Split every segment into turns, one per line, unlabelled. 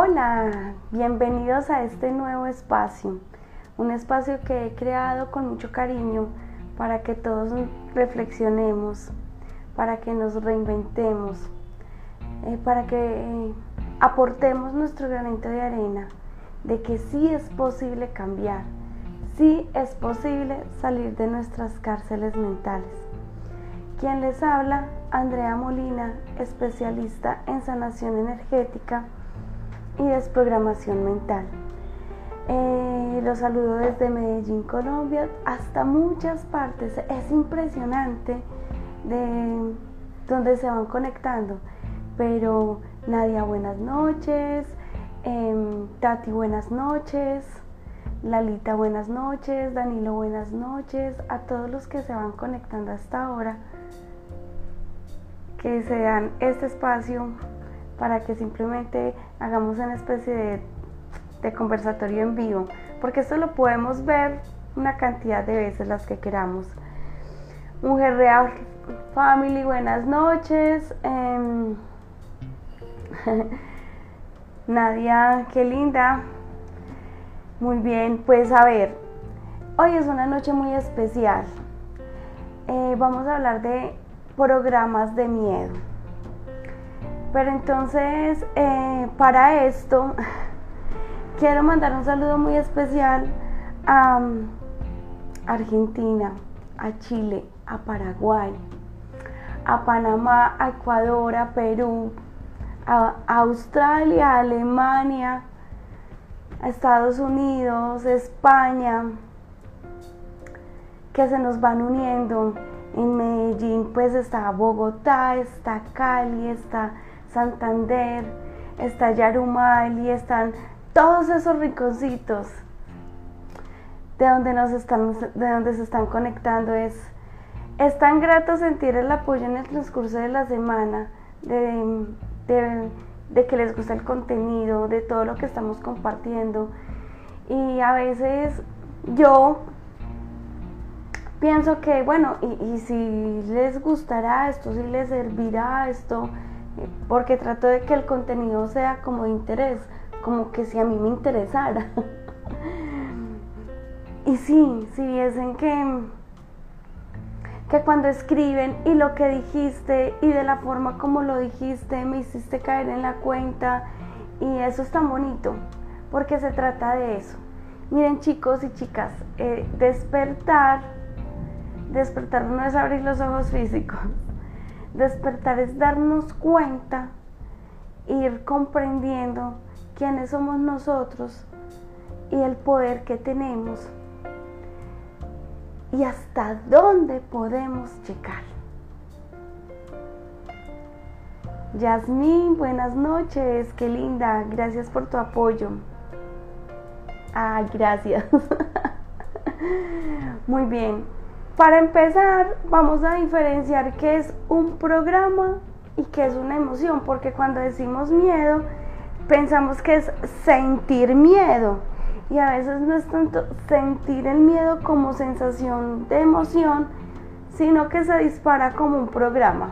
Hola, bienvenidos a este nuevo espacio, un espacio que he creado con mucho cariño para que todos reflexionemos, para que nos reinventemos, eh, para que eh, aportemos nuestro granito de arena de que sí es posible cambiar, sí es posible salir de nuestras cárceles mentales. Quien les habla, Andrea Molina, especialista en sanación energética y desprogramación mental. Eh, los saludo desde Medellín, Colombia, hasta muchas partes. Es impresionante de donde se van conectando. Pero Nadia, buenas noches. Em, Tati, buenas noches. Lalita, buenas noches. Danilo, buenas noches. A todos los que se van conectando hasta ahora. Que se dan este espacio para que simplemente hagamos una especie de, conversatorio en vivo, porque esto lo podemos ver una cantidad de veces las que queramos. Mujer Real Family, buenas noches. Em, Nadia, qué linda. Muy bien, pues a ver, hoy es una noche muy especial. Eh, vamos a hablar de programas de miedo. Pero entonces, eh, para esto, quiero mandar un saludo muy especial a um, Argentina, a Chile, a Paraguay, a Panamá, a Ecuador, a Perú, a Australia, a Alemania, a Estados Unidos, España, que se nos van uniendo. En Medellín pues está Bogotá, está Cali, está Santander, está Yarumal y están todos esos rinconcitos de donde nos están, de donde se están conectando. Es, es tan grato sentir el apoyo en el transcurso de la semana, de, de que les gusta el contenido, de todo lo que estamos compartiendo. Y a veces yo pienso que, bueno, y, y, si les gustará esto, si les servirá esto, porque trato de que el contenido sea como de interés, como que si a mí me interesara. y sí, si viesen que, que cuando escriben y lo que dijiste y de la forma como lo dijiste me hiciste caer en la cuenta y eso es tan bonito, porque se trata de eso. Miren chicos y chicas, eh, despertar, despertar no es abrir los ojos físicos, Despertar es darnos cuenta, ir comprendiendo quiénes somos nosotros y el poder que tenemos y hasta dónde podemos llegar. Yasmín, buenas noches, qué linda, gracias por tu apoyo. Ay, gracias. Muy bien, para empezar, vamos a diferenciar qué es un programa y qué es una emoción, porque cuando decimos miedo, pensamos que es sentir miedo. Y a veces no es tanto sentir el miedo como sensación de emoción, sino que se dispara como un programa.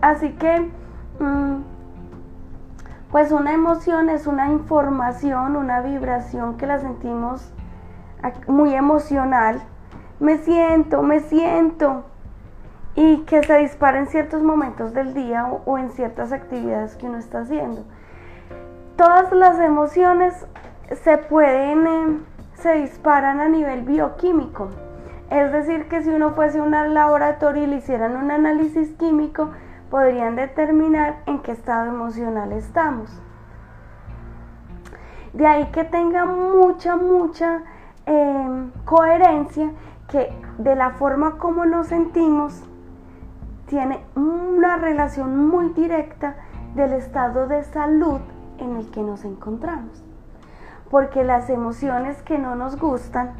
Así que, mm, pues una emoción es una información, una vibración que la sentimos muy emocional me siento, me siento. Y que se dispara en ciertos momentos del día o, en ciertas actividades que uno está haciendo. Todas las emociones se pueden, eh, se disparan a nivel bioquímico. Es decir, que si uno fuese a un laboratorio y le hicieran un análisis químico, podrían determinar en qué estado emocional estamos. De ahí que tenga mucha, mucha eh, coherencia que de la forma como nos sentimos tiene una relación muy directa del estado de salud en el que nos encontramos. Porque las emociones que no nos gustan,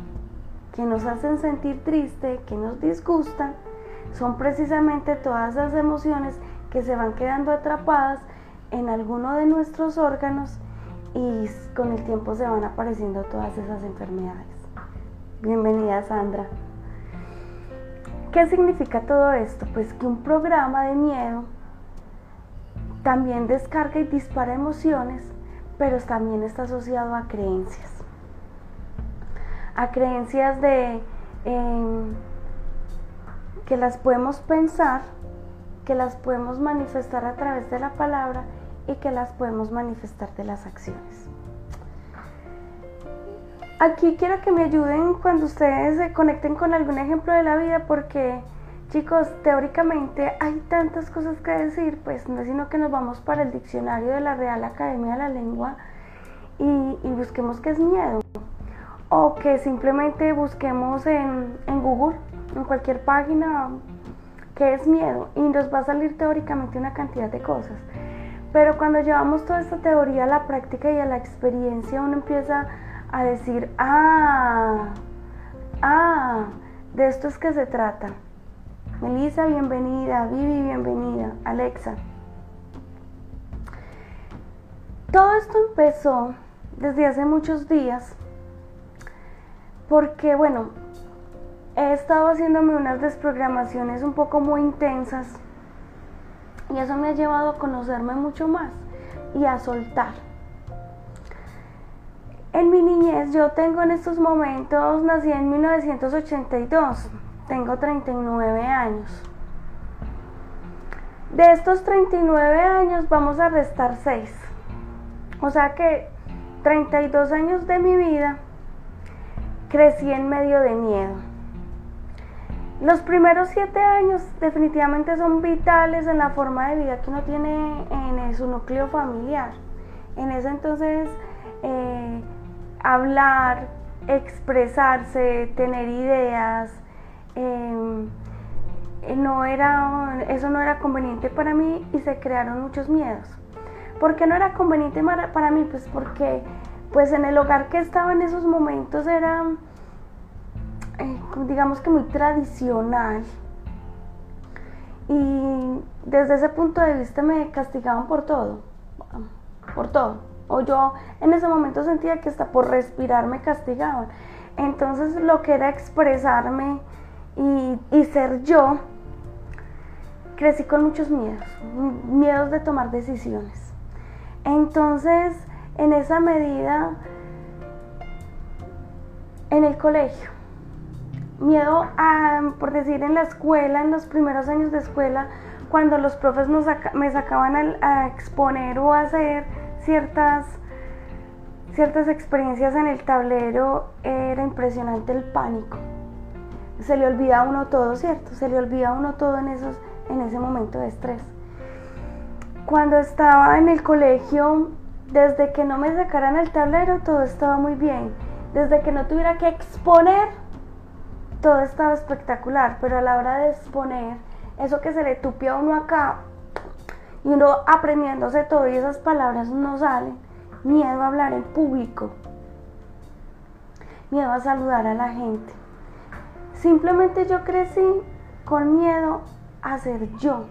que nos hacen sentir triste, que nos disgustan, son precisamente todas las emociones que se van quedando atrapadas en alguno de nuestros órganos y con el tiempo se van apareciendo todas esas enfermedades. Bienvenida Sandra. ¿Qué significa todo esto? Pues que un programa de miedo también descarga y dispara emociones, pero también está asociado a creencias. A creencias de em, que las podemos pensar, que las podemos manifestar a través de la palabra y que las podemos manifestar de las acciones. Aquí quiero que me ayuden cuando ustedes se conecten con algún ejemplo de la vida porque chicos, teóricamente hay tantas cosas que decir, pues no es sino que nos vamos para el diccionario de la Real Academia de la Lengua y, busquemos qué es miedo. O que simplemente busquemos en, en Google, en cualquier página, qué es miedo y nos va a salir teóricamente una cantidad de cosas. Pero cuando llevamos toda esta teoría a la práctica y a la experiencia, uno empieza a decir, ah, ah, de esto es que se trata. Melissa, bienvenida. Vivi, bienvenida. Alexa. Todo esto empezó desde hace muchos días porque, bueno, he estado haciéndome unas desprogramaciones un poco muy intensas y eso me ha llevado a conocerme mucho más y a soltar. En mi niñez, yo tengo en estos momentos, nací en 1982, tengo 39 años. De estos 39 años vamos a restar 6. O sea que 32 años de mi vida crecí en medio de miedo. Los primeros 7 años definitivamente son vitales en la forma de vida que uno tiene en su núcleo familiar. En ese entonces eh, hablar, expresarse, tener ideas, em, no era, eso no era conveniente para mí y se crearon muchos miedos. ¿Por qué no era conveniente para mí? Pues porque pues en el hogar que estaba en esos momentos era, eh, digamos que muy tradicional. Y desde ese punto de vista me castigaban por todo, por todo o yo en ese momento sentía que hasta por respirar me castigaban. Entonces lo que era expresarme y, ser yo, crecí con muchos miedos, miedos de tomar decisiones. Entonces, en esa medida, en el colegio, miedo a, por decir, en la escuela, en los primeros años de escuela, cuando los profes me sacaban a exponer o a hacer ciertas, ciertas experiencias en el tablero era impresionante el pánico. Se le olvida a uno todo, ¿cierto? Se le olvida a uno todo en, esos, en ese momento de estrés. Cuando estaba en el colegio, desde que no me sacaran el tablero, todo estaba muy bien. Desde que no tuviera que exponer, todo estaba espectacular. Pero a la hora de exponer, eso que se le tupió a uno acá, y uno aprendiéndose todo y esas palabras no salen. Miedo a hablar en público. Miedo a saludar a la gente. Simplemente yo crecí con miedo a ser yo.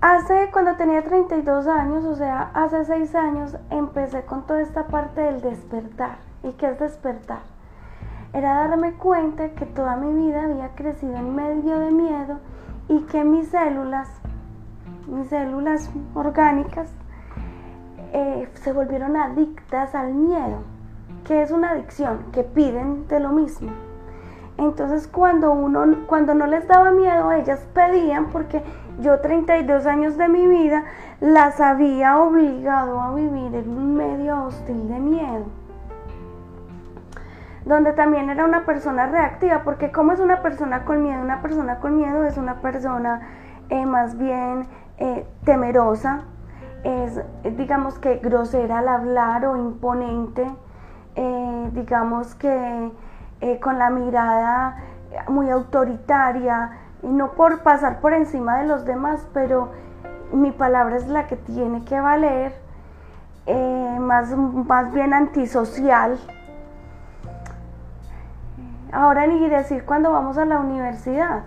Hace, cuando tenía 32 años, o sea, hace 6 años, empecé con toda esta parte del despertar. ¿Y qué es despertar? Era darme cuenta que toda mi vida había crecido en medio de miedo y que mis células mis células orgánicas eh, se volvieron adictas al miedo. que es una adicción? Que piden de lo mismo. Entonces cuando uno, cuando no les daba miedo, ellas pedían porque yo 32 años de mi vida las había obligado a vivir en un medio hostil de miedo. Donde también era una persona reactiva, porque como es una persona con miedo? Una persona con miedo es una persona eh, más bien eh, temerosa, es digamos que grosera al hablar o imponente, eh, digamos que eh, con la mirada muy autoritaria, y no por pasar por encima de los demás, pero mi palabra es la que tiene que valer, más, más bien antisocial. Ahora ni decir cuando vamos a la universidad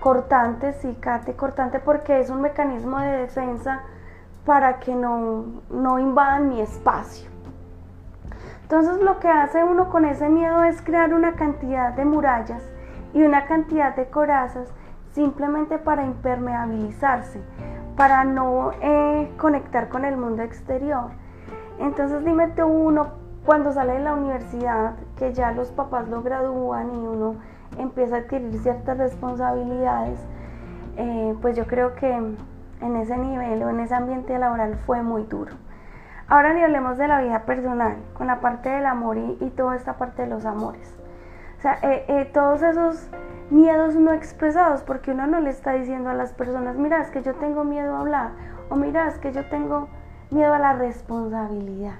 cortante, sí, Kate, cortante porque es un mecanismo de defensa para que no, no invadan mi espacio. Entonces lo que hace uno con ese miedo es crear una cantidad de murallas y una cantidad de corazas simplemente para impermeabilizarse, para no eh, conectar con el mundo exterior. Entonces dime tú uno cuando sale de la universidad, que ya los papás lo gradúan y uno empieza a adquirir ciertas responsabilidades, eh, pues yo creo que en ese nivel o en ese ambiente laboral fue muy duro. Ahora ni hablemos de la vida personal, con la parte del amor y, toda esta parte de los amores. O sea, eh, eh, todos esos miedos no expresados, porque uno no le está diciendo a las personas, mira, es que yo tengo miedo a hablar, o mira, es que yo tengo miedo a la responsabilidad.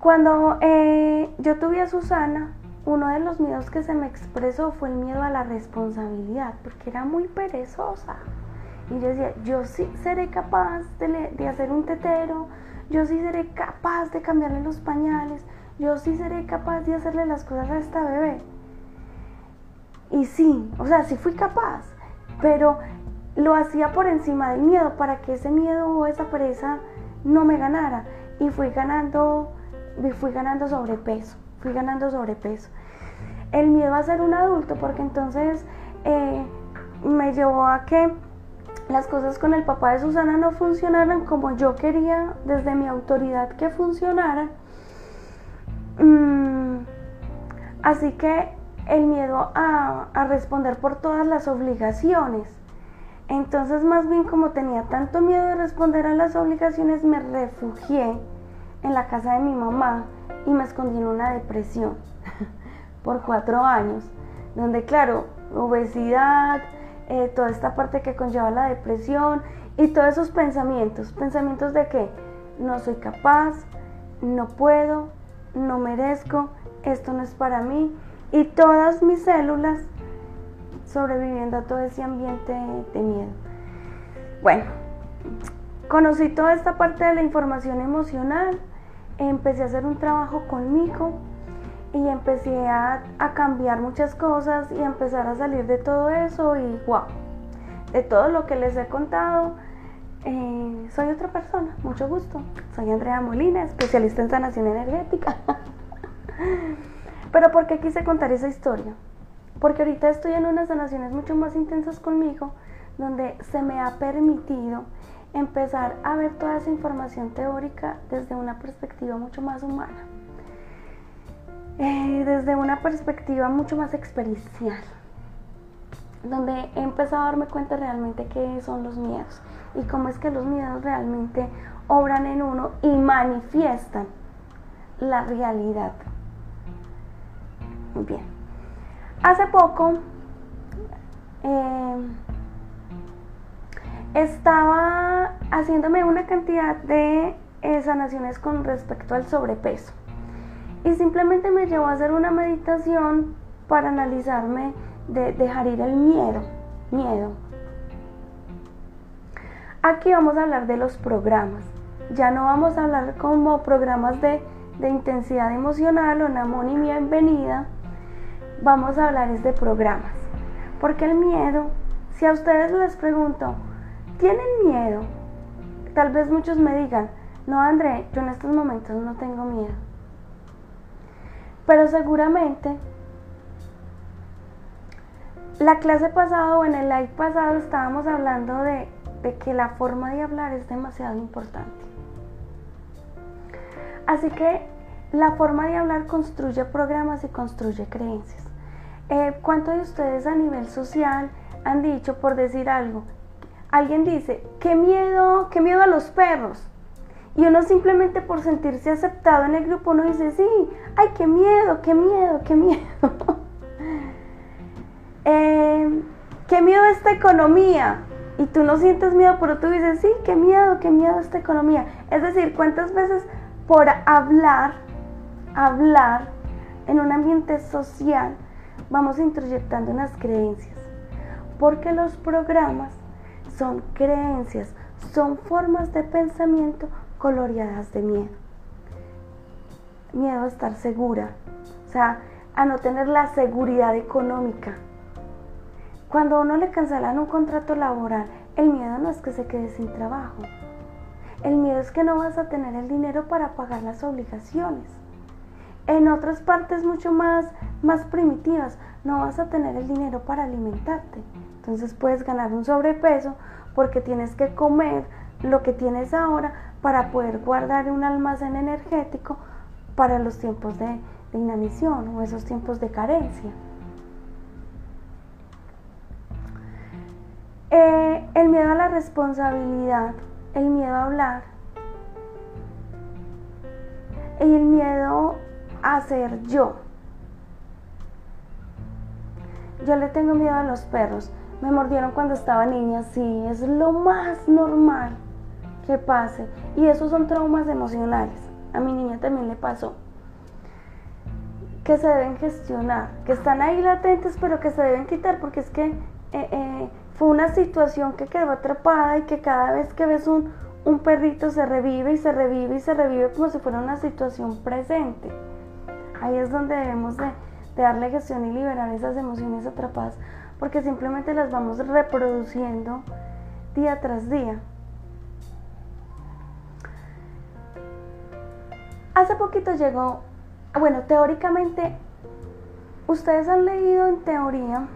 Cuando eh, yo tuve a Susana, uno de los miedos que se me expresó fue el miedo a la responsabilidad, porque era muy perezosa. Y yo decía, yo sí seré capaz de, hacer un tetero, yo sí seré capaz de cambiarle los pañales, yo sí seré capaz de hacerle las cosas a esta bebé. Y sí, o sea, sí fui capaz, pero lo hacía por encima del miedo para que ese miedo o esa pereza no me ganara. Y fui ganando, fui ganando sobrepeso, fui ganando sobrepeso. El miedo a ser un adulto, porque entonces eh, me llevó a que las cosas con el papá de Susana no funcionaran como yo quería desde mi autoridad que funcionaran. Mm, así que el miedo a, a, responder por todas las obligaciones. Entonces más bien como tenía tanto miedo de responder a las obligaciones, me refugié en la casa de mi mamá y me escondí en una depresión por cuatro años, donde claro, obesidad, eh, toda esta parte que conlleva la depresión y todos esos pensamientos, pensamientos de que no soy capaz, no puedo, no merezco, esto no es para mí y todas mis células sobreviviendo a todo ese ambiente de miedo. Bueno, conocí toda esta parte de la información emocional, empecé a hacer un trabajo conmigo y empecé a, cambiar muchas cosas y empezar a salir de todo eso y wow, de todo lo que les he contado, eh, soy otra persona, mucho gusto. Soy Andrea Molina, especialista en sanación energética. Pero ¿por qué quise contar esa historia? Porque ahorita estoy en unas sanaciones mucho más intensas conmigo, donde se me ha permitido empezar a ver toda esa información teórica desde una perspectiva mucho más humana. Eh, desde una perspectiva mucho más experiencial, donde he empezado a darme cuenta realmente qué son los miedos y cómo es que los miedos realmente obran en uno y manifiestan la realidad. Bien, hace poco eh, estaba haciéndome una cantidad de eh, sanaciones con respecto al sobrepeso y simplemente me llevó a hacer una meditación para analizarme de dejar ir el miedo, miedo. Aquí vamos a hablar de los programas. Ya no vamos a hablar como programas de, intensidad emocional o Namón y bienvenida. Vamos a hablar es de programas. Porque el miedo, si a ustedes les pregunto, ¿tienen miedo? Tal vez muchos me digan, no André, yo en estos momentos no tengo miedo. Pero seguramente la clase pasada o en el live pasado estábamos hablando de, que la forma de hablar es demasiado importante. Así que la forma de hablar construye programas y construye creencias. Eh, ¿Cuántos de ustedes a nivel social han dicho, por decir algo, alguien dice, qué miedo, qué miedo a los perros? Y uno simplemente por sentirse aceptado en el grupo, uno dice, sí, ay, qué miedo, qué miedo, qué miedo. Em, qué miedo esta economía. Y tú no sientes miedo, pero tú dices, sí, qué miedo, qué miedo esta economía. Es decir, ¿cuántas veces por hablar, hablar en un ambiente social, vamos introyectando unas creencias? Porque los programas son creencias, son formas de pensamiento coloreadas de miedo. Miedo a estar segura, o sea, a no tener la seguridad económica. Cuando a uno le cancelan un contrato laboral, el miedo no es que se quede sin trabajo. El miedo es que no vas a tener el dinero para pagar las obligaciones. En otras partes mucho más, más primitivas, no vas a tener el dinero para alimentarte. Entonces puedes ganar un sobrepeso porque tienes que comer lo que tienes ahora para poder guardar un almacén energético para los tiempos de, inanición o esos tiempos de carencia. Eh, el miedo a la responsabilidad, el miedo a hablar y el miedo a ser yo. Yo le tengo miedo a los perros. Me mordieron cuando estaba niña, sí, es lo más normal que pase. Y esos son traumas emocionales. A mi niña también le pasó. Que se deben gestionar, que están ahí latentes, pero que se deben quitar porque es que eh, eh, fue una situación que quedó atrapada y que cada vez que ves un, un perrito se revive y se revive y se revive como si fuera una situación presente. Ahí es donde debemos de, de darle gestión y liberar esas emociones atrapadas porque simplemente las vamos reproduciendo día tras día. Hace poquito llegó, bueno, teóricamente, ustedes han leído en teoría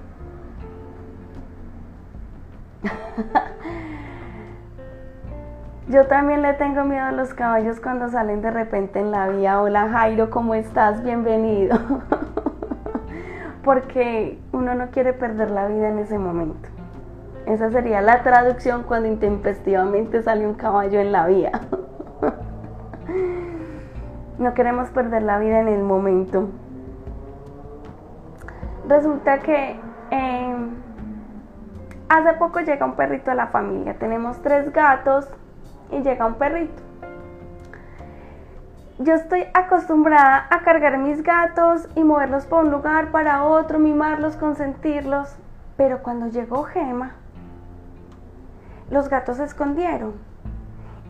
Yo también le tengo miedo a los caballos cuando salen de repente en la vía. Hola Jairo, ¿cómo estás? Bienvenido. porque uno no quiere perder la vida en ese momento. Esa sería la traducción cuando intempestivamente sale un caballo en la vía. no queremos perder la vida en el momento. Resulta que em, hace poco llega un perrito a la familia. Tenemos tres gatos y llega un perrito yo estoy acostumbrada a cargar mis gatos y moverlos por un lugar para otro, mimarlos, consentirlos. Pero cuando llegó Gema, los gatos se escondieron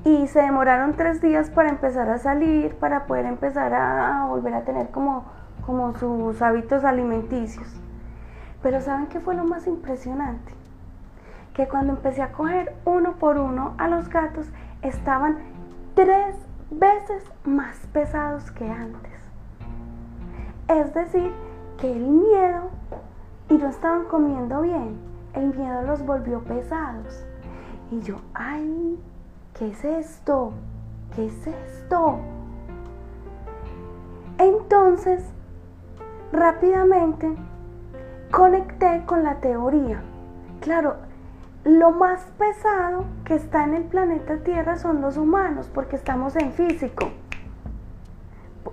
y se demoraron tres días para empezar a salir, para poder empezar a volver a tener como, como sus hábitos alimenticios. Pero ¿saben qué fue lo más impresionante? Que cuando empecé a coger uno por uno a los gatos, estaban tres veces más pesados que antes. Es decir, que el miedo, y no estaban comiendo bien, el miedo los volvió pesados. Y yo, ay, ¿qué es esto? ¿Qué es esto? Entonces, rápidamente conecté con la teoría. Claro, lo más pesado que está en el planeta Tierra son los humanos, porque estamos en físico.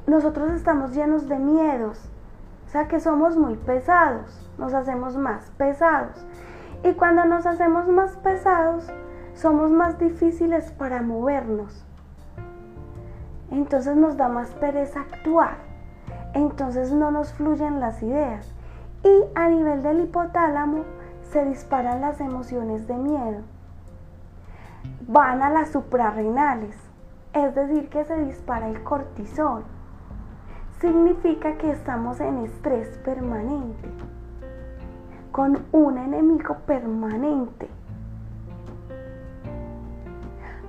Nosotros estamos llenos de miedos, o sea que somos muy pesados, nos hacemos más pesados. Y cuando nos hacemos más pesados, somos más difíciles para movernos. Entonces nos da más pereza actuar. Entonces no nos fluyen las ideas. Y a nivel del hipotálamo, se disparan las emociones de miedo. Van a las suprarrenales, es decir, que se dispara el cortisol. Significa que estamos en estrés permanente, con un enemigo permanente.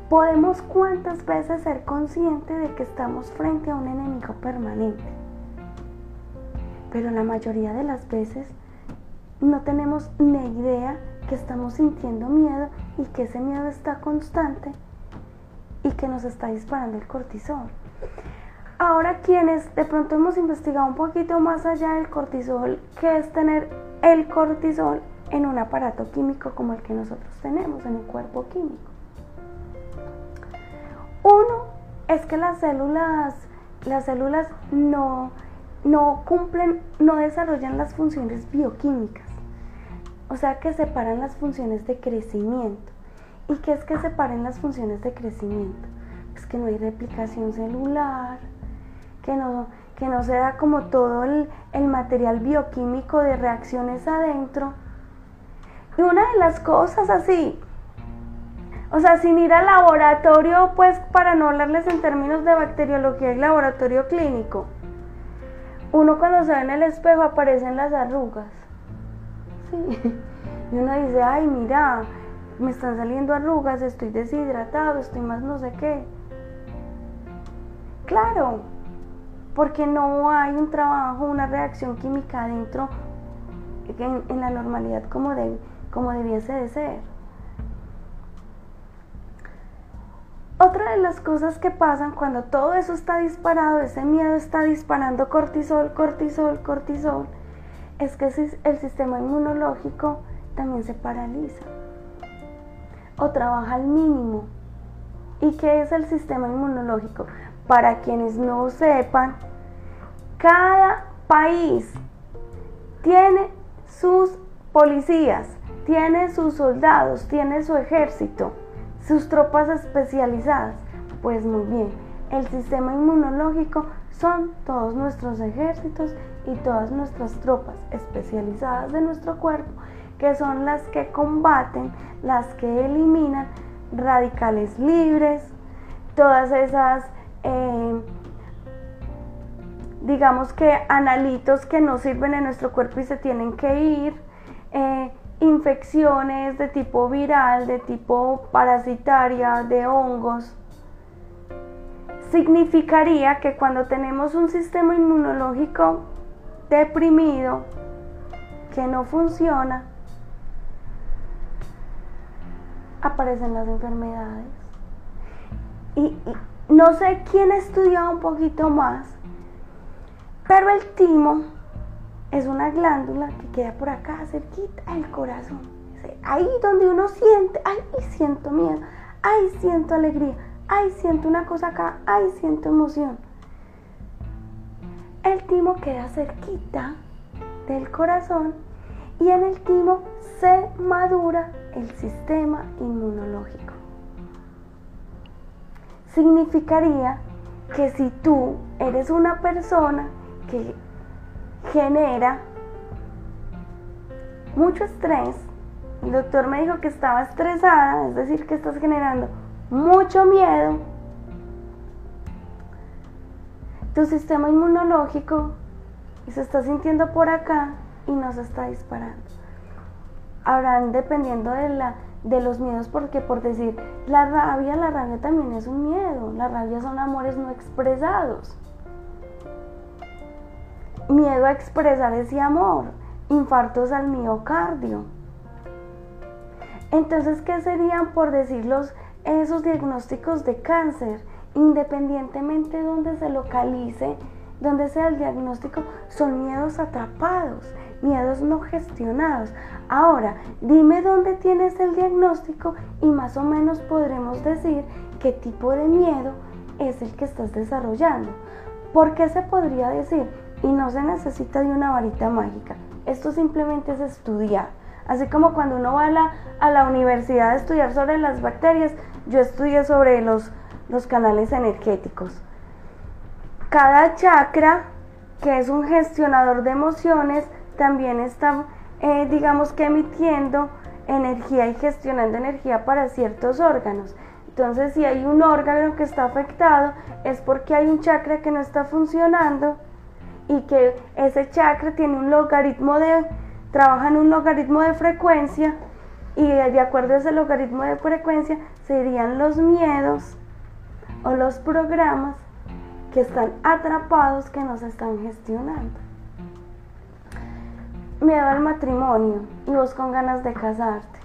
Podemos cuántas veces ser conscientes de que estamos frente a un enemigo permanente, pero la mayoría de las veces no tenemos ni idea que estamos sintiendo miedo y que ese miedo está constante y que nos está disparando el cortisol. Ahora quienes de pronto hemos investigado un poquito más allá del cortisol, ¿qué es tener el cortisol en un aparato químico como el que nosotros tenemos, en un cuerpo químico. Uno es que las células, las células no, no cumplen, no desarrollan las funciones bioquímicas. O sea que separan las funciones de crecimiento. ¿Y qué es que separen las funciones de crecimiento? Pues que no hay replicación celular, que no, que no se da como todo el, el material bioquímico de reacciones adentro. Y una de las cosas así, o sea, sin ir al laboratorio, pues para no hablarles en términos de bacteriología y laboratorio clínico, uno cuando se ve en el espejo aparecen las arrugas. Y uno dice, ay, mira, me están saliendo arrugas, estoy deshidratado, estoy más no sé qué. Claro, porque no hay un trabajo, una reacción química adentro en, la normalidad como, como debiese de ser. Otra de las cosas que pasan cuando todo eso está disparado, ese miedo está disparando cortisol, cortisol, cortisol, es que el sistema inmunológico también se paraliza o trabaja al mínimo. ¿Y qué es el sistema inmunológico? Para quienes no sepan, cada país tiene sus policías, tiene sus soldados, tiene su ejército, sus tropas especializadas. Pues muy bien, el sistema inmunológico son todos nuestros ejércitos y todas nuestras tropas especializadas de nuestro cuerpo, que son las que combaten, las que eliminan radicales libres, todas esas, eh, digamos que analitos que no sirven en nuestro cuerpo y se tienen que ir, eh, infecciones de tipo viral, de tipo parasitaria, de hongos. Significaría que cuando tenemos un sistema inmunológico deprimido, que no funciona, aparecen las enfermedades. Y, no sé quién ha estudiado un poquito más, pero el timo es una glándula que queda por acá, cerquita del corazón. Ahí donde uno siente, ay, siento miedo, ay, siento alegría, ay, siento una cosa acá, ay, siento emoción. El timo queda cerquita del corazón y en el timo se madura el sistema inmunológico. Significaría que si tú eres una persona que genera mucho estrés, el doctor me dijo que estaba estresada, es decir, que estás generando mucho miedo, tu sistema inmunológico se está sintiendo por acá y no se está disparando. Habrán dependiendo de, la, de los miedos, porque por decir, la rabia, la rabia también es un miedo, la rabia son amores no expresados. Miedo a expresar ese amor, infartos al miocardio. Entonces, ¿qué serían por decir esos diagnósticos de cáncer? Independientemente de donde se localice, donde sea el diagnóstico, son miedos atrapados, miedos no gestionados. Ahora, dime dónde tienes el diagnóstico y más o menos podremos decir qué tipo de miedo es el que estás desarrollando. ¿Por qué se podría decir? Y no se necesita de una varita mágica. Esto simplemente es estudiar. Así como cuando uno va a la, universidad a estudiar sobre las bacterias, yo estudié sobre los, los canales energéticos. Cada chakra, que es un gestionador de emociones, también está eh, digamos que emitiendo energía y gestionando energía para ciertos órganos. Entonces, si hay un órgano que está afectado, es porque hay un chakra que no está funcionando y que ese chakra tiene un logaritmo de, trabaja en un logaritmo de frecuencia y de acuerdo a ese logaritmo de frecuencia serían los miedos o los programas que están atrapados que nos están gestionando. Miedo al matrimonio y vos con ganas de casarte,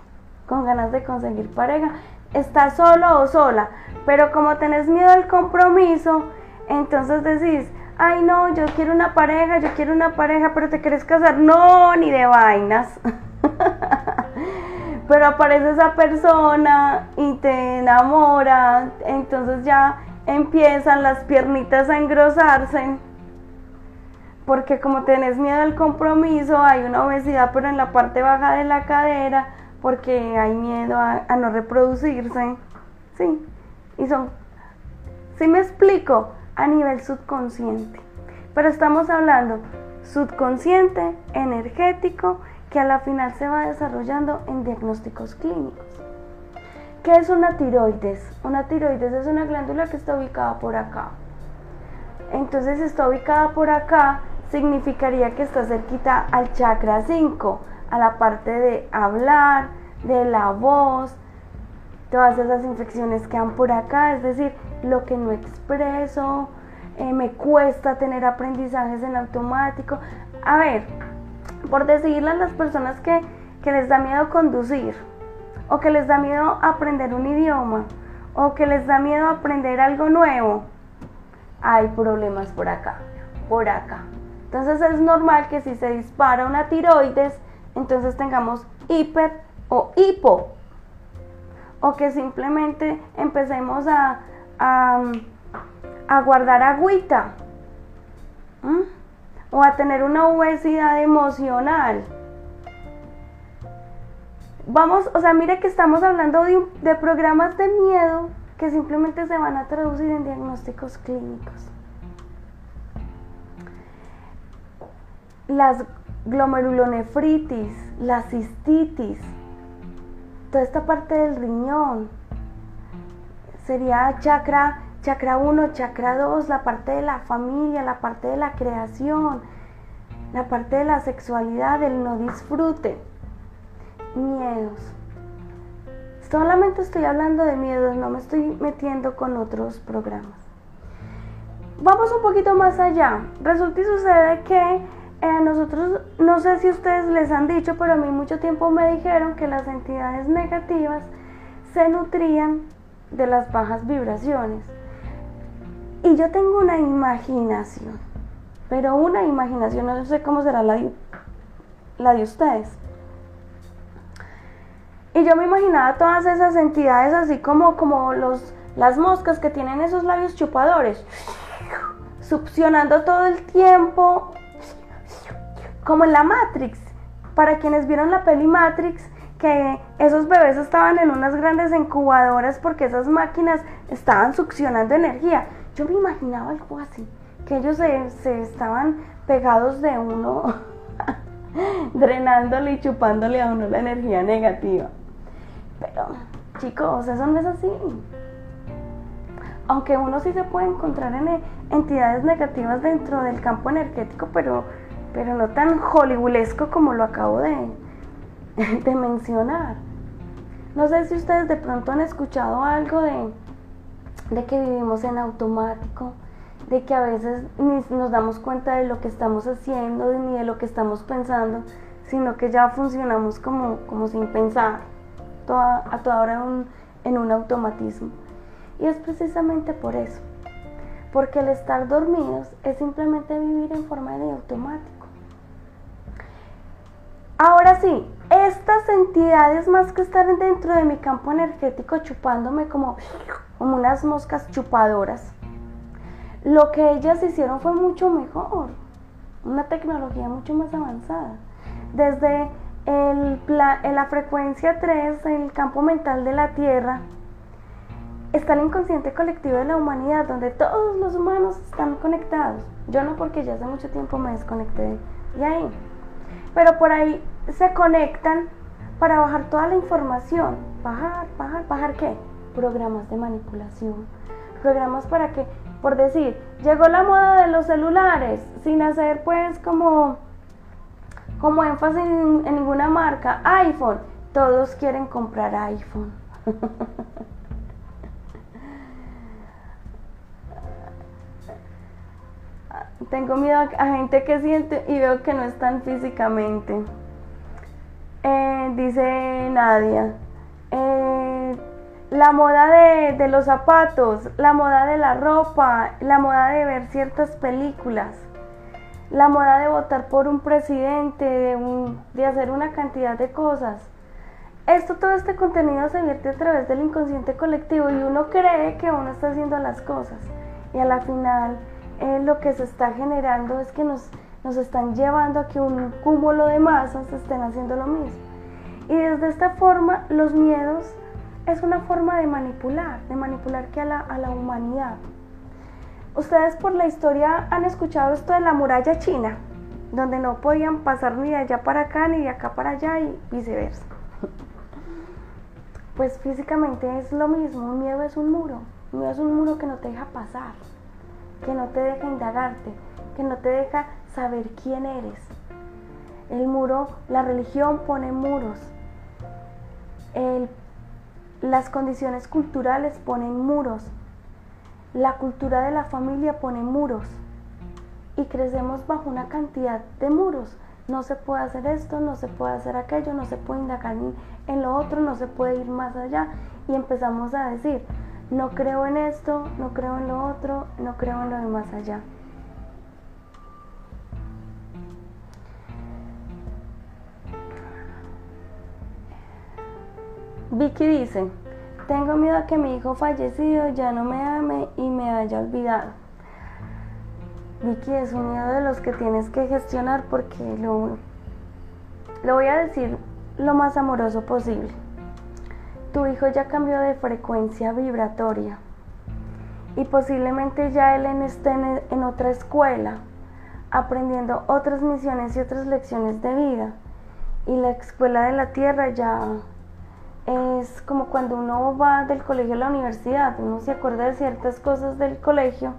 con ganas de conseguir pareja, estás solo o sola, pero como tenés miedo al compromiso, entonces decís, ay no, yo quiero una pareja, yo quiero una pareja, pero te quieres casar, no, ni de vainas. pero aparece esa persona y te enamora, entonces ya empiezan las piernitas a engrosarse porque como tenés miedo al compromiso, hay una obesidad pero en la parte baja de la cadera, porque hay miedo a, no reproducirse. Sí, y son, sí me explico, a nivel subconsciente. Pero estamos hablando subconsciente, energético, que a la final se va desarrollando en diagnósticos clínicos. ¿Qué es una tiroides? Una tiroides es una glándula que está ubicada por acá. Entonces está ubicada por acá significaría que está cerquita al chakra 5, a la parte de hablar, de la voz, todas esas infecciones que han por acá, es decir, lo que no expreso, eh, me cuesta tener aprendizajes en automático. A ver, Por decirle a las personas que, que les da miedo conducir, o que les da miedo aprender un idioma, o que les da miedo aprender algo nuevo, hay problemas por acá, por acá. Entonces es normal que si se dispara una tiroides, entonces tengamos hiper o hipo. O que simplemente empecemos a, a, guardar agüita. O a tener una obesidad emocional. Vamos, o sea, mire que estamos hablando de, de programas de miedo que simplemente se van a traducir en diagnósticos clínicos. Las glomerulonefritis, la cistitis, toda esta parte del riñón, sería chakra, chakra 1, chakra 2, la parte de la familia, la parte de la creación, la parte de la sexualidad, del no disfrute, miedos. Solamente estoy hablando de miedos, no me estoy metiendo con otros programas. Vamos un poquito más allá. Resulta y sucede que eh, nosotros, no sé si ustedes les han dicho, pero a mí mucho tiempo me dijeron que las entidades negativas se nutrían de las bajas vibraciones. Y yo tengo una imaginación, pero una imaginación, no sé cómo será la de, la de ustedes. Y yo me imaginaba todas esas entidades así como, como los, las moscas que tienen esos labios chupadores, succionando todo el tiempo como en la Matrix. Para quienes vieron la peli Matrix, que esos bebés estaban en unas grandes incubadoras porque esas máquinas estaban succionando energía. Yo me imaginaba algo así, que ellos se, estaban pegados de uno, drenándole y chupándole a uno la energía negativa. Pero, chicos, eso no es así. Aunque uno sí se puede encontrar en entidades negativas dentro del campo energético, pero pero no tan hollywoodesco como lo acabo de, de mencionar. No sé si ustedes de pronto han escuchado algo de, de que vivimos en automático, de que a veces ni nos damos cuenta de lo que estamos haciendo ni de lo que estamos pensando, sino que ya funcionamos como, como sin pensar, a toda hora en un automatismo. Y es precisamente por eso, porque el estar dormidos es simplemente vivir en forma de automático. Ahora sí, estas entidades más que estar dentro de mi campo energético chupándome como, como unas moscas chupadoras, lo que ellas hicieron fue mucho mejor, una tecnología mucho más avanzada. Desde el, en la frecuencia 3, el campo mental de la Tierra, está el inconsciente colectivo de la humanidad, donde todos los humanos están conectados. Yo no porque ya hace mucho tiempo me desconecté de ahí pero por ahí se conectan para bajar toda la información. Bajar, bajar, bajar qué? Programas de manipulación. Programas para que, por decir, llegó la moda de los celulares, sin hacer pues como, como énfasis en, en ninguna marca. iPhone, todos quieren comprar iPhone. Tengo miedo a, gente que siente y veo que no están físicamente. Eh, dice Nadia. Eh, la moda de, de, los zapatos, la moda de la ropa, la moda de ver ciertas películas, la moda de votar por un presidente, de, de hacer una cantidad de cosas. Esto, todo este contenido se vierte a través del inconsciente colectivo y uno cree que uno está haciendo las cosas. Y a la final eh, lo que se está generando es que nos, nos están llevando a que un cúmulo de masas estén haciendo lo mismo. Y desde esta forma, los miedos es una forma de manipular, de manipular que a la, a la humanidad. Ustedes por la historia han escuchado esto de la muralla china, donde no podían pasar ni de allá para acá ni de acá para allá y viceversa. Pues físicamente es lo mismo, un miedo es un muro, un miedo es un muro que no te deja pasar que no te deja indagarte, que no te deja saber quién eres. El muro, la religión pone muros. las condiciones culturales ponen muros. La cultura de la familia pone muros. Y crecemos bajo una cantidad de muros no se puede hacer esto, no se puede hacer aquello, no se puede indagar en lo otro, no se puede ir más allá y empezamos a decir, no creo en esto, no creo en lo otro, no creo en lo de más allá. Vicky dice, tengo miedo a que mi hijo fallecido ya no me ame y me haya olvidado. Vicky es un miedo de los que tienes que gestionar porque lo, lo voy a decir lo más amoroso posible. Tu hijo ya cambió de frecuencia vibratoria y posiblemente ya él esté en otra escuela aprendiendo otras misiones y otras lecciones de vida y la escuela de la tierra ya es como cuando uno va del colegio a la universidad, uno se acuerda de ciertas cosas del colegio,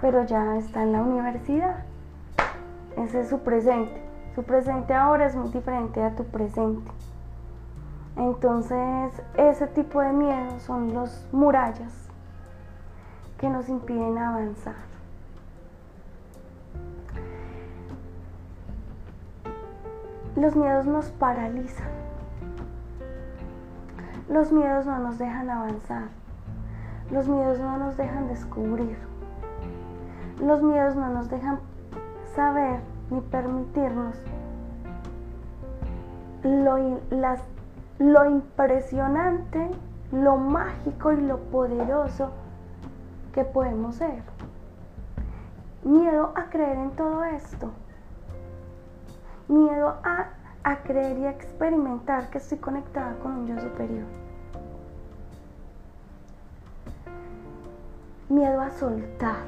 pero ya está en la universidad. Ese es su presente. Su presente ahora es muy diferente a tu presente. Entonces, ese tipo de miedos son los murallas que nos impiden avanzar. Los miedos nos paralizan los miedos no nos dejan avanzar. Los miedos no nos dejan descubrir. Los miedos no nos dejan saber ni permitirnos lo, impresionante, lo mágico y lo poderoso que podemos ser. Miedo a creer en todo esto. Miedo a, a creer y a experimentar que estoy conectada con un yo superior. miedo a soltar.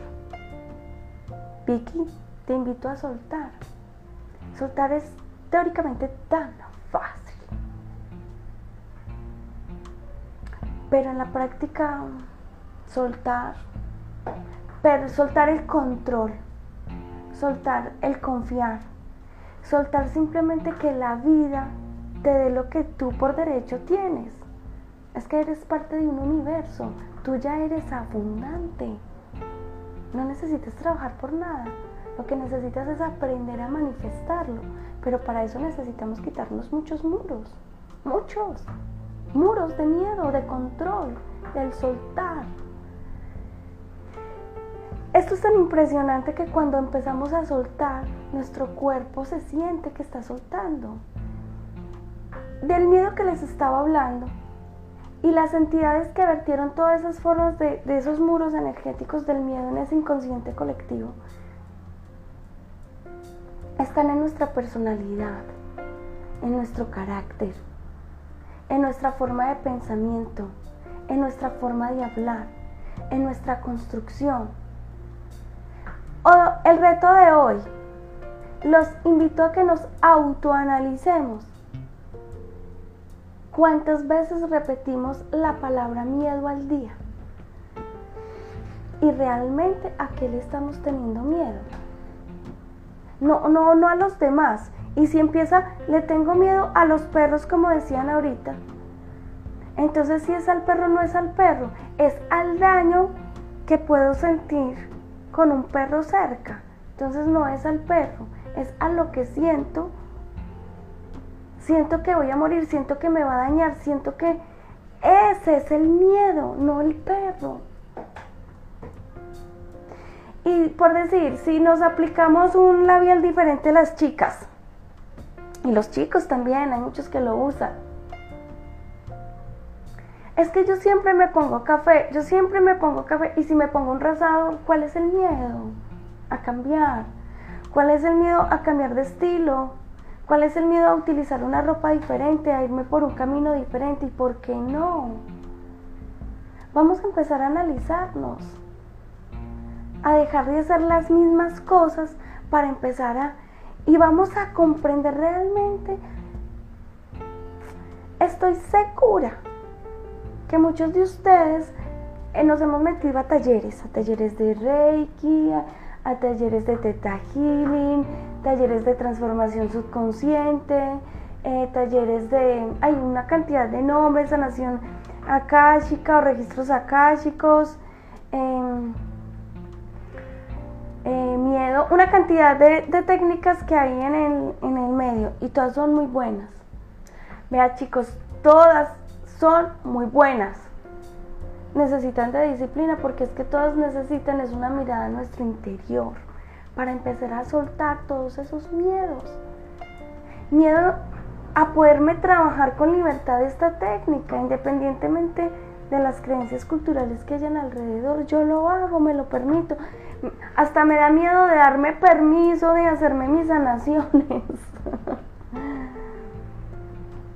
Vicky, te invito a soltar. Soltar es teóricamente tan fácil. Pero en la práctica, soltar, pero soltar el control, soltar el confiar, soltar simplemente que la vida te dé lo que tú por derecho tienes. Es que eres parte de un universo, Tú ya eres abundante. No necesitas trabajar por nada. Lo que necesitas es aprender a manifestarlo. Pero para eso necesitamos quitarnos muchos muros. Muchos. Muros de miedo, de control, del soltar. Esto es tan impresionante que cuando empezamos a soltar, nuestro cuerpo se siente que está soltando. Del miedo que les estaba hablando, y las entidades que vertieron todas esas formas de, esos muros energéticos del miedo en ese inconsciente colectivo están en nuestra personalidad, en nuestro carácter, en nuestra forma de pensamiento, en nuestra forma de hablar, en nuestra construcción. El reto de hoy los invito a que nos autoanalicemos ¿Cuántas veces repetimos la palabra miedo al día? Y realmente a qué le estamos teniendo miedo. No, no, no a los demás. Y si empieza, le tengo miedo a los perros, como decían ahorita. Entonces, si es al perro, no es al perro, es al daño que puedo sentir con un perro cerca. Entonces, no es al perro, es a lo que siento siento que voy a morir, siento que me va a dañar, siento que ese es el miedo, no el perro. Y por decir, si nos aplicamos un labial diferente las chicas, y los chicos también, hay muchos que lo usan. Es que yo siempre me pongo café, yo siempre me pongo café, y si me pongo un rosado, ¿cuál es el miedo? A cambiar. ¿Cuál es el miedo a cambiar de estilo? ¿Cuál es el miedo a utilizar una ropa diferente, a irme por un camino diferente y por qué no? Vamos a empezar a analizarnos, a dejar de hacer las mismas cosas para empezar a... Y vamos a comprender realmente, estoy segura que muchos de ustedes eh, nos hemos metido a talleres, a talleres de Reiki, a, talleres de Teta Healing, talleres de transformación subconsciente, eh, talleres de, hay una cantidad de nombres, sanación akáshica o registros akáshicos, em, eh, miedo, una cantidad de, técnicas que hay en el, en el medio y todas son muy buenas. Vea chicos, todas son muy buenas. Necesitan de disciplina porque es que todas necesitan es una mirada a nuestro interior para empezar a soltar todos esos miedos. Miedo a poderme trabajar con libertad esta técnica, independientemente de las creencias culturales que hayan alrededor. Yo lo hago, me lo permito. Hasta me da miedo de darme permiso de hacerme mis sanaciones.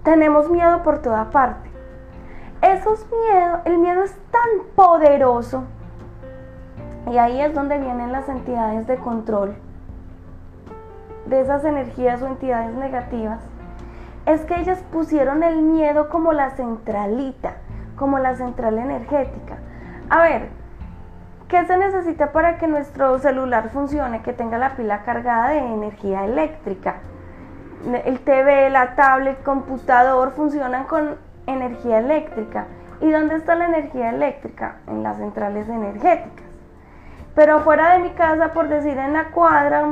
Tenemos miedo por toda parte. Esos miedos, el miedo es tan poderoso. Y ahí es donde vienen las entidades de control de esas energías o entidades negativas. Es que ellas pusieron el miedo como la centralita como la central energética. A ver, ¿qué se necesita para que nuestro celular funcione? Que tenga la pila cargada de energía eléctrica. El TV, la tablet, computador funcionan con energía eléctrica. ¿Y dónde está la energía eléctrica? En las centrales energéticas. Pero fuera de mi casa, por decir en la cuadra,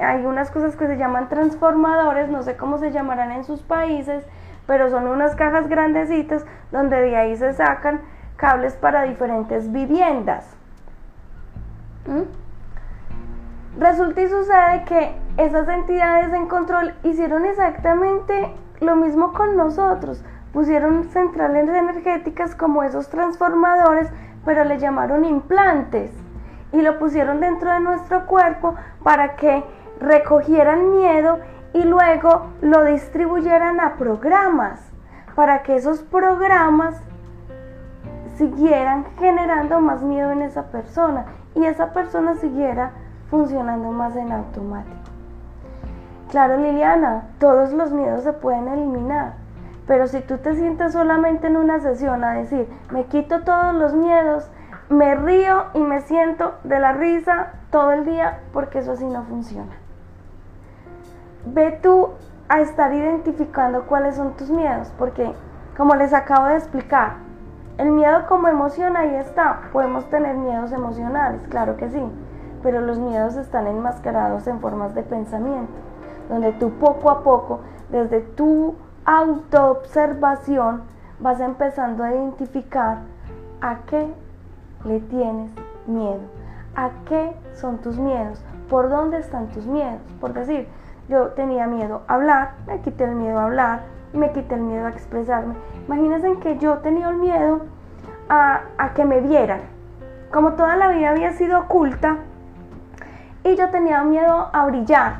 hay unas cosas que se llaman transformadores, no sé cómo se llamarán en sus países, pero son unas cajas grandecitas donde de ahí se sacan cables para diferentes viviendas. ¿Mm? Resulta y sucede que esas entidades en control hicieron exactamente lo mismo con nosotros. Pusieron centrales energéticas como esos transformadores, pero le llamaron implantes. Y lo pusieron dentro de nuestro cuerpo para que recogieran miedo y luego lo distribuyeran a programas para que esos programas siguieran generando más miedo en esa persona y esa persona siguiera funcionando más en automático. Claro, Liliana, todos los miedos se pueden eliminar, pero si tú te sientes solamente en una sesión a decir, me quito todos los miedos, me río y me siento de la risa todo el día, porque eso así no funciona ve tú a estar identificando cuáles son tus miedos, porque como les acabo de explicar, el miedo como emoción ahí está. Podemos tener miedos emocionales, claro que sí, pero los miedos están enmascarados en formas de pensamiento, donde tú poco a poco, desde tu autoobservación, vas empezando a identificar a qué le tienes miedo, a qué son tus miedos, por dónde están tus miedos. Por decir, yo tenía miedo a hablar, me quité el miedo a hablar, me quité el miedo a expresarme. Imagínense que yo tenía el miedo a, que me vieran. Como toda la vida había sido oculta, y yo tenía miedo a brillar,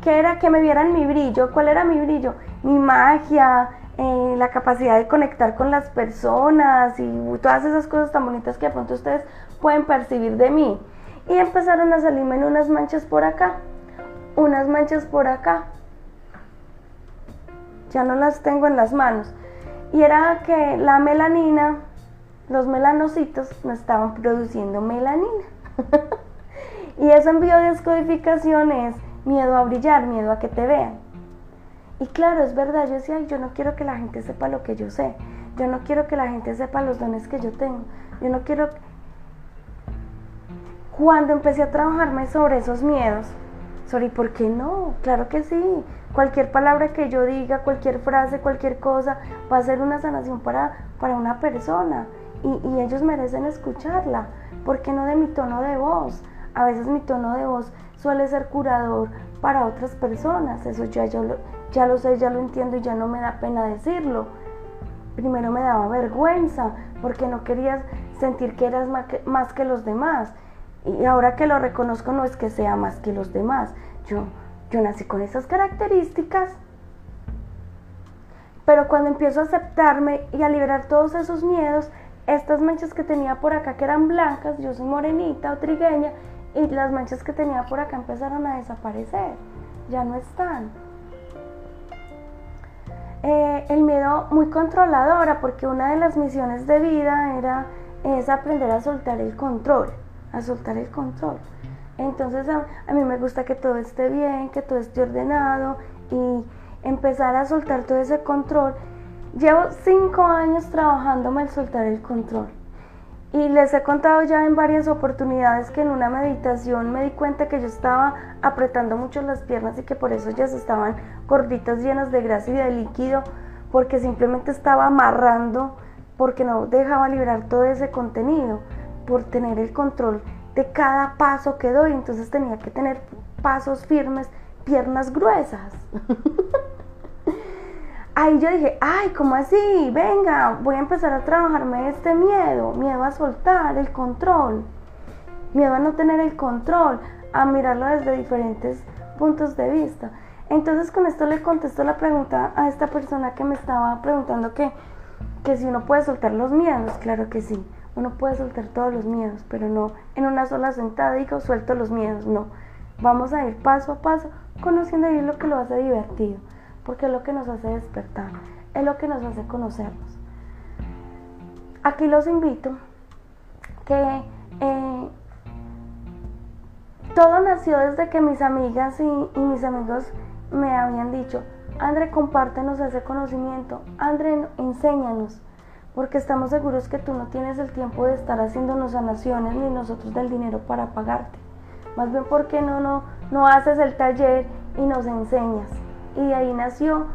que era que me vieran mi brillo. ¿Cuál era mi brillo? Mi magia, eh, la capacidad de conectar con las personas y todas esas cosas tan bonitas que de pronto ustedes pueden percibir de mí. Y empezaron a salirme en unas manchas por acá unas manchas por acá. Ya no las tengo en las manos. Y era que la melanina, los melanocitos, no estaban produciendo melanina. y eso en biodescodificación es miedo a brillar, miedo a que te vean. Y claro, es verdad, yo decía, yo no quiero que la gente sepa lo que yo sé. Yo no quiero que la gente sepa los dones que yo tengo. Yo no quiero... Cuando empecé a trabajarme sobre esos miedos, Sorry, ¿por qué no? Claro que sí. Cualquier palabra que yo diga, cualquier frase, cualquier cosa, va a ser una sanación para, para una persona. Y, ellos merecen escucharla. ¿Por qué no de mi tono de voz? A veces mi tono de voz suele ser curador para otras personas. Eso ya, yo lo, ya lo sé, ya lo entiendo y ya no me da pena decirlo. Primero me daba vergüenza porque no querías sentir que eras más que los demás. Y ahora que lo reconozco no es que sea más que los demás. Yo, yo nací con esas características. Pero cuando empiezo a aceptarme y a liberar todos esos miedos, estas manchas que tenía por acá que eran blancas, yo soy morenita o trigueña, y las manchas que tenía por acá empezaron a desaparecer. Ya no están. Eh, el miedo muy controladora, porque una de las misiones de vida era es aprender a soltar el control a soltar el control. Entonces a, mí me gusta que todo esté bien, que todo esté ordenado y empezar a soltar todo ese control. Llevo cinco años trabajándome el soltar el control. Y les he contado ya en varias oportunidades que en una meditación me di cuenta que yo estaba apretando mucho las piernas y que por eso ellas estaban gorditas, llenas de grasa y de líquido, porque simplemente estaba amarrando, porque no dejaba liberar todo ese contenido, por tener el control de cada paso que doy. Entonces tenía que tener pasos firmes, piernas gruesas. ahí yo dije, ay, ¿cómo así? Venga, voy a empezar a trabajarme este miedo, miedo a soltar el control, miedo a no tener el control, a mirarlo desde diferentes puntos de vista. Entonces con esto le contesto la pregunta a esta persona que me estaba preguntando que, que si uno puede soltar los miedos, claro que sí, uno puede soltar todos los miedos, pero no en una sola sentada digo suelto los miedos, no. Vamos a ir paso a paso conociendo y lo que lo hace divertido porque es lo que nos hace despertar, es lo que nos hace conocernos. Aquí los invito que eh, todo nació desde que mis amigas y, mis amigos me habían dicho, André, compártenos ese conocimiento, André, enséñanos, porque estamos seguros que tú no tienes el tiempo de estar haciéndonos sanaciones ni nosotros del dinero para pagarte. Más bien, porque no, no, no haces el taller y nos enseñas? Y de ahí nació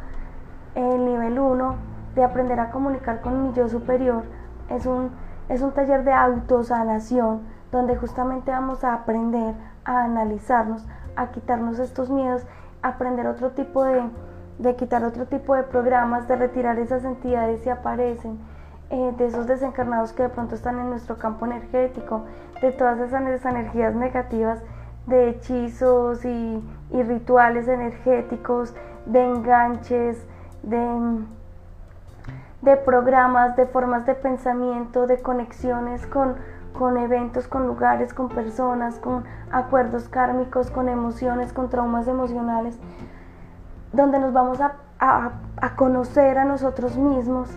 el nivel 1 de aprender a comunicar con mi yo superior. Es un, es un taller de autosanación donde justamente vamos a aprender a analizarnos, a quitarnos estos miedos, aprender otro tipo de, de quitar otro tipo de programas, de retirar esas entidades si aparecen, eh, de esos desencarnados que de pronto están en nuestro campo energético, de todas esas energías negativas, de hechizos y, y rituales energéticos, de enganches, de, de programas, de formas de pensamiento, de conexiones con, con eventos, con lugares, con personas, con acuerdos kármicos, con emociones, con traumas emocionales, donde nos vamos a, a, conocer a nosotros mismos,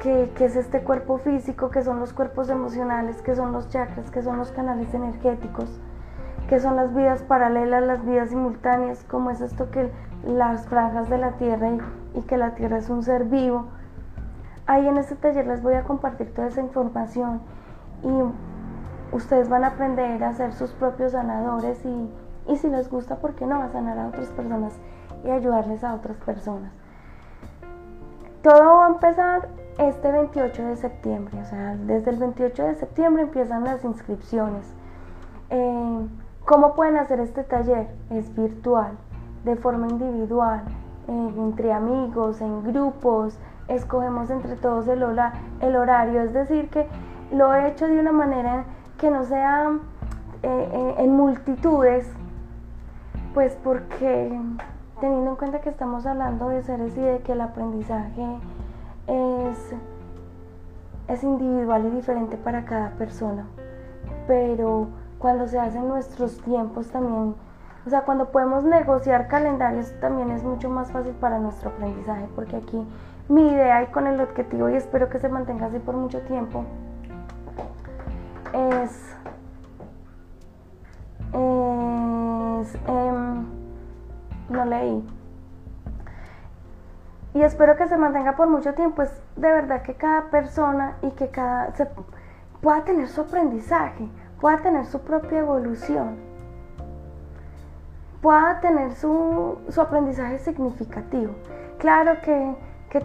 que, que, es este cuerpo físico, que son los cuerpos emocionales, que son los chakras, que son los canales energéticos, que son las vidas paralelas, las vidas simultáneas, como es esto que las franjas de la Tierra y, que la Tierra es un ser vivo. Ahí en este taller les voy a compartir toda esa información y ustedes van a aprender a ser sus propios sanadores y, y si les gusta, ¿por qué no? A sanar a otras personas y ayudarles a otras personas. Todo va a empezar este 28 de septiembre, o sea, desde el 28 de septiembre empiezan las inscripciones. Eh, ¿Cómo pueden hacer este taller? Es virtual de forma individual, entre amigos, en grupos, escogemos entre todos el, el horario, es decir, que lo he hecho de una manera que no sea eh, eh, en multitudes, pues porque teniendo en cuenta que estamos hablando de seres y de que el aprendizaje es, es individual y diferente para cada persona, pero cuando se hacen nuestros tiempos también o sea, cuando podemos negociar calendarios también es mucho más fácil para nuestro aprendizaje, porque aquí mi idea y con el objetivo, y espero que se mantenga así por mucho tiempo, es, es em, no leí. Y espero que se mantenga por mucho tiempo. Es de verdad que cada persona y que cada se pueda tener su aprendizaje, pueda tener su propia evolución pueda tener su, aprendizaje significativo. Claro que,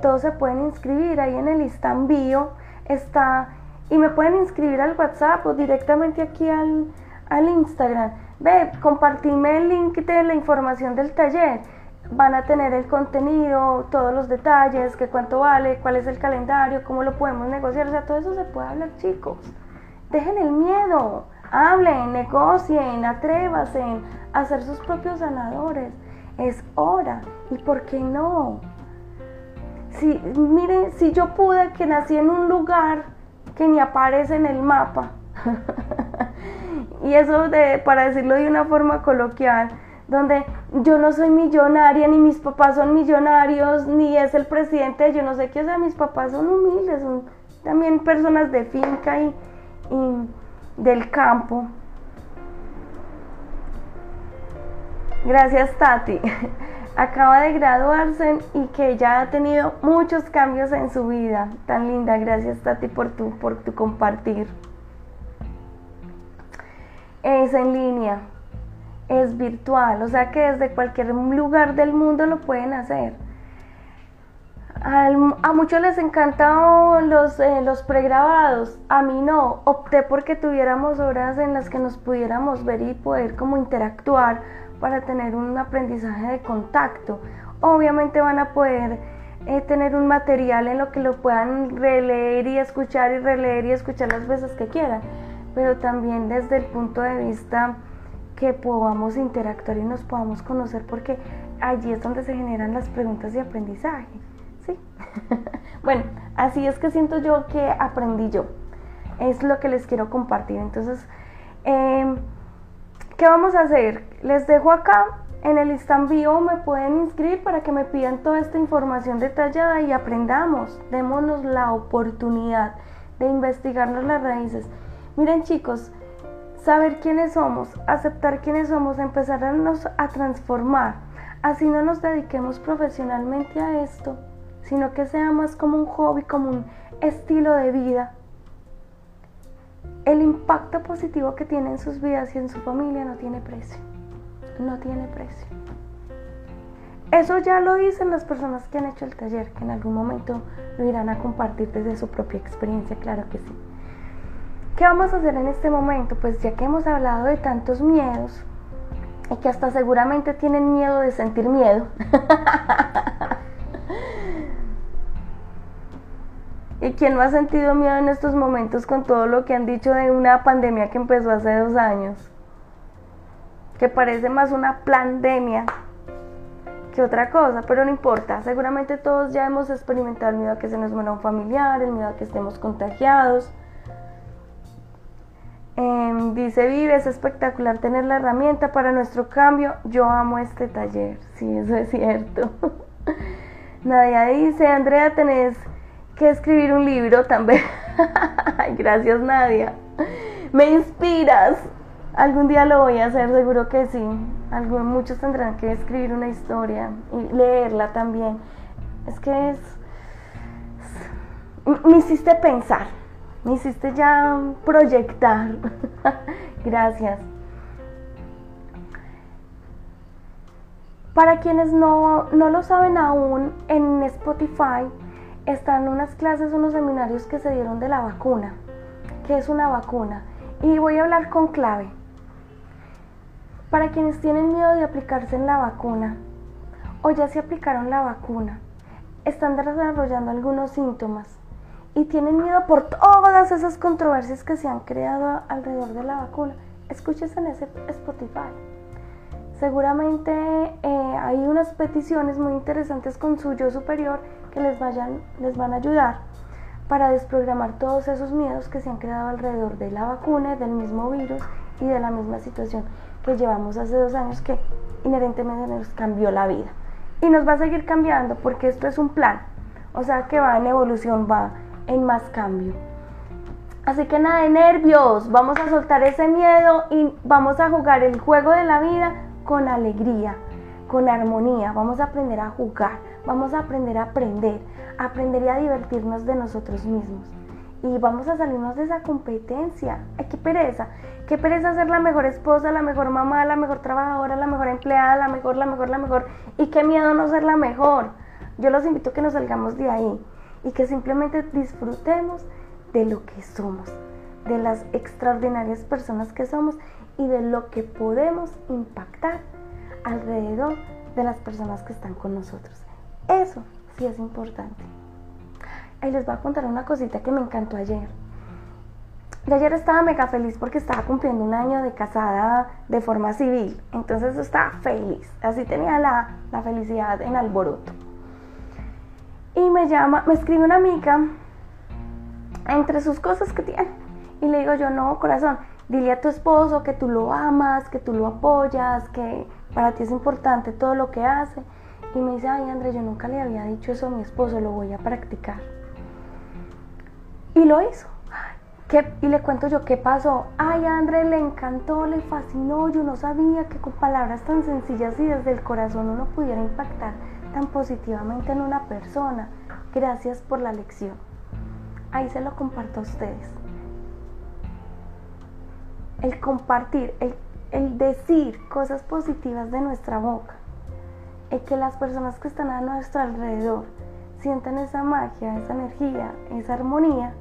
todos se pueden inscribir, ahí en el Instant Bio está, y me pueden inscribir al WhatsApp o directamente aquí al, al Instagram. Ve, compartime el link de la información del taller. Van a tener el contenido, todos los detalles, qué cuánto vale, cuál es el calendario, cómo lo podemos negociar. O sea, todo eso se puede hablar, chicos. Dejen el miedo hablen, negocien, atrévanse a ser sus propios sanadores. Es hora. ¿Y por qué no? Si, miren, si yo pude que nací en un lugar que ni aparece en el mapa, y eso de, para decirlo de una forma coloquial, donde yo no soy millonaria, ni mis papás son millonarios, ni es el presidente, yo no sé qué, sea, mis papás son humildes, son también personas de finca y del campo. Gracias Tati. Acaba de graduarse y que ya ha tenido muchos cambios en su vida. Tan linda, gracias Tati por tu, por tu compartir. Es en línea, es virtual, o sea que desde cualquier lugar del mundo lo pueden hacer a muchos les encantan los, eh, los pregrabados, a mí no, opté porque tuviéramos horas en las que nos pudiéramos ver y poder como interactuar para tener un aprendizaje de contacto. Obviamente van a poder eh, tener un material en lo que lo puedan releer y escuchar y releer y escuchar las veces que quieran, pero también desde el punto de vista que podamos interactuar y nos podamos conocer porque allí es donde se generan las preguntas de aprendizaje. bueno, así es que siento yo que aprendí yo. Es lo que les quiero compartir. Entonces, em, ¿qué vamos a hacer? Les dejo acá en el bio me pueden inscribir para que me pidan toda esta información detallada y aprendamos. Démonos la oportunidad de investigarnos las raíces. Miren chicos, saber quiénes somos, aceptar quiénes somos, empezar a, a transformar. Así no nos dediquemos profesionalmente a esto, sino que sea más como un hobby, como un estilo de vida. El impacto positivo que tiene en sus vidas y en su familia no tiene precio. No tiene precio. Eso ya lo dicen las personas que han hecho el taller, que en algún momento lo irán a compartir desde su propia experiencia, claro que sí. ¿Qué vamos a hacer en este momento? Pues ya que hemos hablado de tantos miedos y que hasta seguramente tienen miedo de sentir miedo. ¿Y quién no ha sentido miedo en estos momentos con todo lo que han dicho de una pandemia que empezó hace dos años? Que parece más una pandemia que otra cosa, pero no importa. Seguramente todos ya hemos experimentado el miedo a que se nos muera un familiar, el miedo a que estemos contagiados, Em, dice Vive, es espectacular tener la herramienta para nuestro cambio. Yo amo este taller. Sí, eso es cierto. Nadia dice, Andrea, tenés que escribir un libro también. Gracias, Nadia. Me inspiras. Algún día lo voy a hacer, seguro que sí. Algunos, muchos tendrán que escribir una historia y leerla también. Es que es... Me hiciste pensar. Me hiciste ya proyectar. Gracias. Para quienes no, no, lo saben aún, en Spotify están unas clases, unos seminarios que se dieron de la vacuna. ¿Qué es una vacuna? Y voy a hablar con clave. Para quienes tienen miedo de aplicarse en la vacuna o ya se aplicaron la vacuna, están desarrollando algunos síntomas y tienen miedo por todas esas controversias que se han creado alrededor de la vacuna, escuches en ese Spotify. Seguramente eh, hay unas peticiones muy interesantes con su yo superior que les, vayan, les van a ayudar para desprogramar todos esos miedos que se han creado alrededor de la vacuna, del mismo virus y de la misma situación que llevamos hace dos años que inherentemente nos cambió la vida. Y nos va a seguir cambiando porque esto es un plan, o sea que va en evolución, va en más cambio. Así que nada de nervios, vamos a soltar ese miedo y vamos a jugar el juego de la vida con alegría, con armonía. Vamos a aprender a jugar, vamos a aprender a aprender, a aprender y a divertirnos de nosotros mismos. Y vamos a salirnos de esa competencia. Ay, qué pereza, qué pereza ser la mejor esposa, la mejor mamá, la mejor trabajadora, la mejor empleada, la mejor, la mejor, la mejor. Y qué miedo no ser la mejor. Yo los invito a que nos salgamos de ahí y que simplemente disfrutemos de lo que somos, de las extraordinarias personas que somos y de lo que podemos impactar alrededor de las personas que están con nosotros. Eso sí es importante. Ahí les voy a contar una cosita que me encantó ayer. De ayer estaba mega feliz porque estaba cumpliendo un año de casada de forma civil. Entonces estaba feliz. Así tenía la, la felicidad en alboroto. Y me llama, me escribe una amiga entre sus cosas que tiene. Y le digo yo, no, corazón, dile a tu esposo que tú lo amas, que tú lo apoyas, que para ti es importante todo lo que hace. Y me dice, ay André, yo nunca le había dicho eso a mi esposo, lo voy a practicar. Y lo hizo. Y le cuento yo qué pasó. Ay, André, le encantó, le fascinó. Yo no sabía que con palabras tan sencillas y desde el corazón uno pudiera impactar tan positivamente en una persona. Gracias por la lección. Ahí se lo comparto a ustedes. el compartir, el, el decir cosas positivas de nuestra boca, el que las personas que están a nuestro alrededor sientan esa magia, esa energía, esa armonía,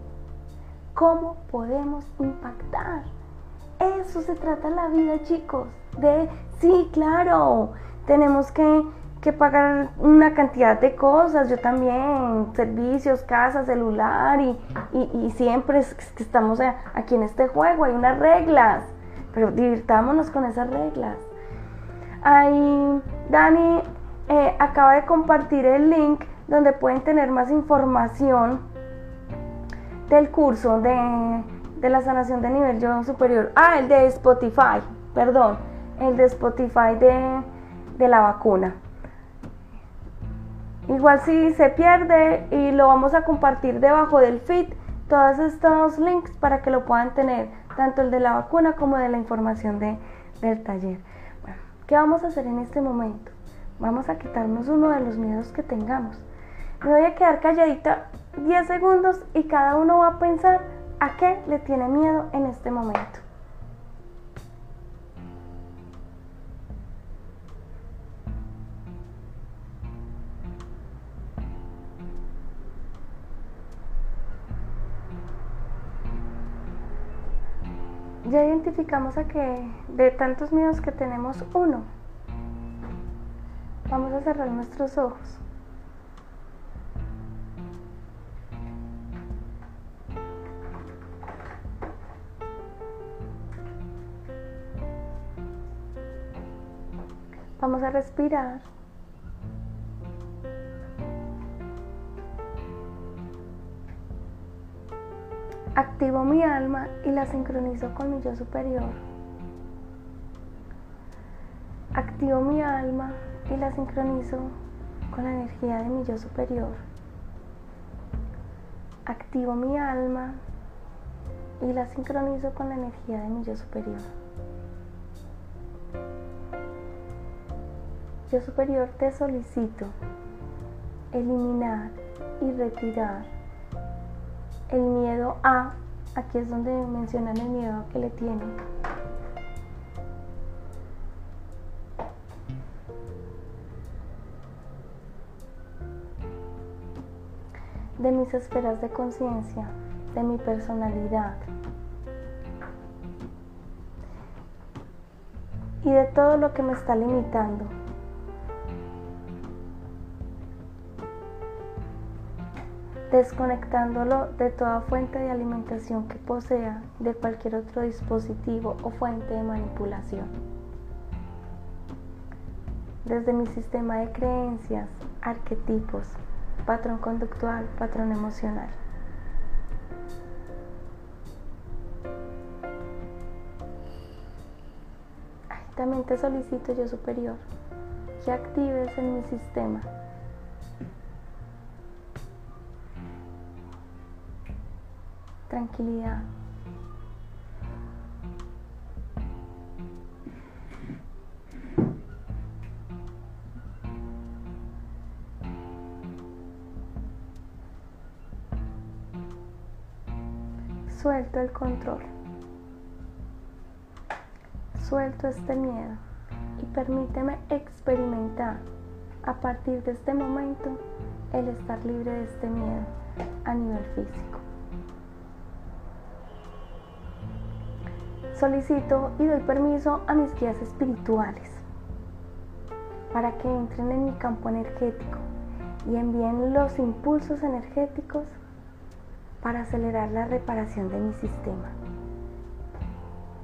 ¿cómo podemos impactar? Eso se trata la vida, chicos. De, sí, claro, tenemos que, pagar una cantidad de cosas, yo también, servicios, casa, celular, y, siempre estamos aquí en este juego, hay unas reglas, pero divirtámonos con esas reglas. Ahí Dani eh, acaba de compartir el link donde pueden tener más información del curso de de la sanación de nivel yo superior. Ah, el de Spotify, perdón, el de Spotify de, de la vacuna. Igual si se pierde y lo vamos a compartir debajo del feed, todos estos links para que lo puedan tener, tanto el de la vacuna como de la información de, del taller. ¿Qué vamos a hacer en este momento? Vamos a quitarnos uno de los miedos que tengamos. Me voy a quedar calladita 10 segundos y cada uno va a pensar ¿A qué le tiene miedo en este momento? Ya identificamos a que de tantos miedos que tenemos uno. Vamos a cerrar nuestros ojos. Vamos a respirar. Activo mi alma y la sincronizo con mi yo superior. Activo mi alma y la sincronizo con la energía de mi yo superior. Activo mi alma y la sincronizo con la energía de mi yo superior. Yo superior te solicito eliminar y retirar el miedo a, aquí es donde mencionan el miedo que le tienen. De mis esferas de conciencia, de mi personalidad y de todo lo que me está limitando. desconectándolo de toda fuente de alimentación que posea de cualquier otro dispositivo o fuente de manipulación. Desde mi sistema de creencias, arquetipos, patrón conductual, patrón emocional. también te solicito yo superior que actives en mi sistema tranquilidad. Suelto el control. Suelto este miedo y permíteme experimentar a partir de este momento el estar libre de este miedo a nivel físico. solicito y doy permiso a mis guías espirituales para que entren en mi campo energético y envíen los impulsos energéticos para acelerar la reparación de mi sistema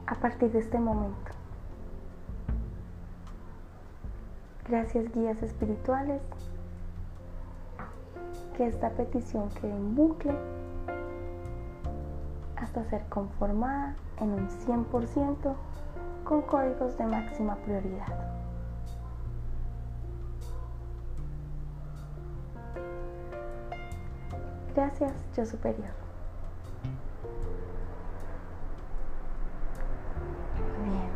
a partir de este momento. Gracias guías espirituales. Que esta petición quede en bucle hasta ser conformada en un 100% con códigos de máxima prioridad. Gracias, yo superior. Bien,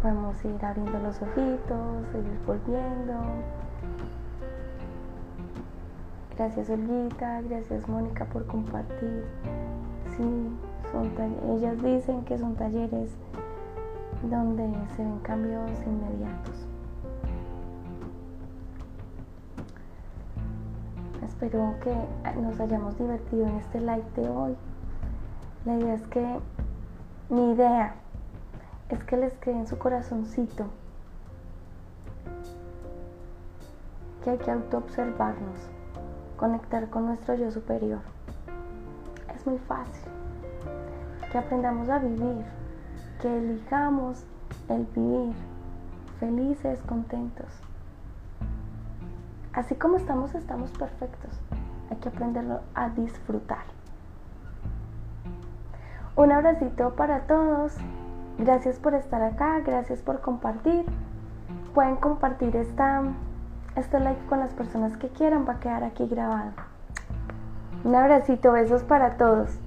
podemos ir abriendo los ojitos, seguir volviendo. Gracias Olguita, gracias Mónica por compartir. Sí, Son ellas dicen que son talleres donde se ven cambios inmediatos. Espero que nos hayamos divertido en este live de hoy. La idea es que, mi idea es que les quede en su corazoncito que hay que autoobservarnos, conectar con nuestro yo superior. Es muy fácil. Que aprendamos a vivir, que elijamos el vivir felices, contentos. Así como estamos, estamos perfectos. Hay que aprenderlo a disfrutar. Un abracito para todos. Gracias por estar acá, gracias por compartir. Pueden compartir esta, este like con las personas que quieran, va a quedar aquí grabado. Un abracito, besos para todos.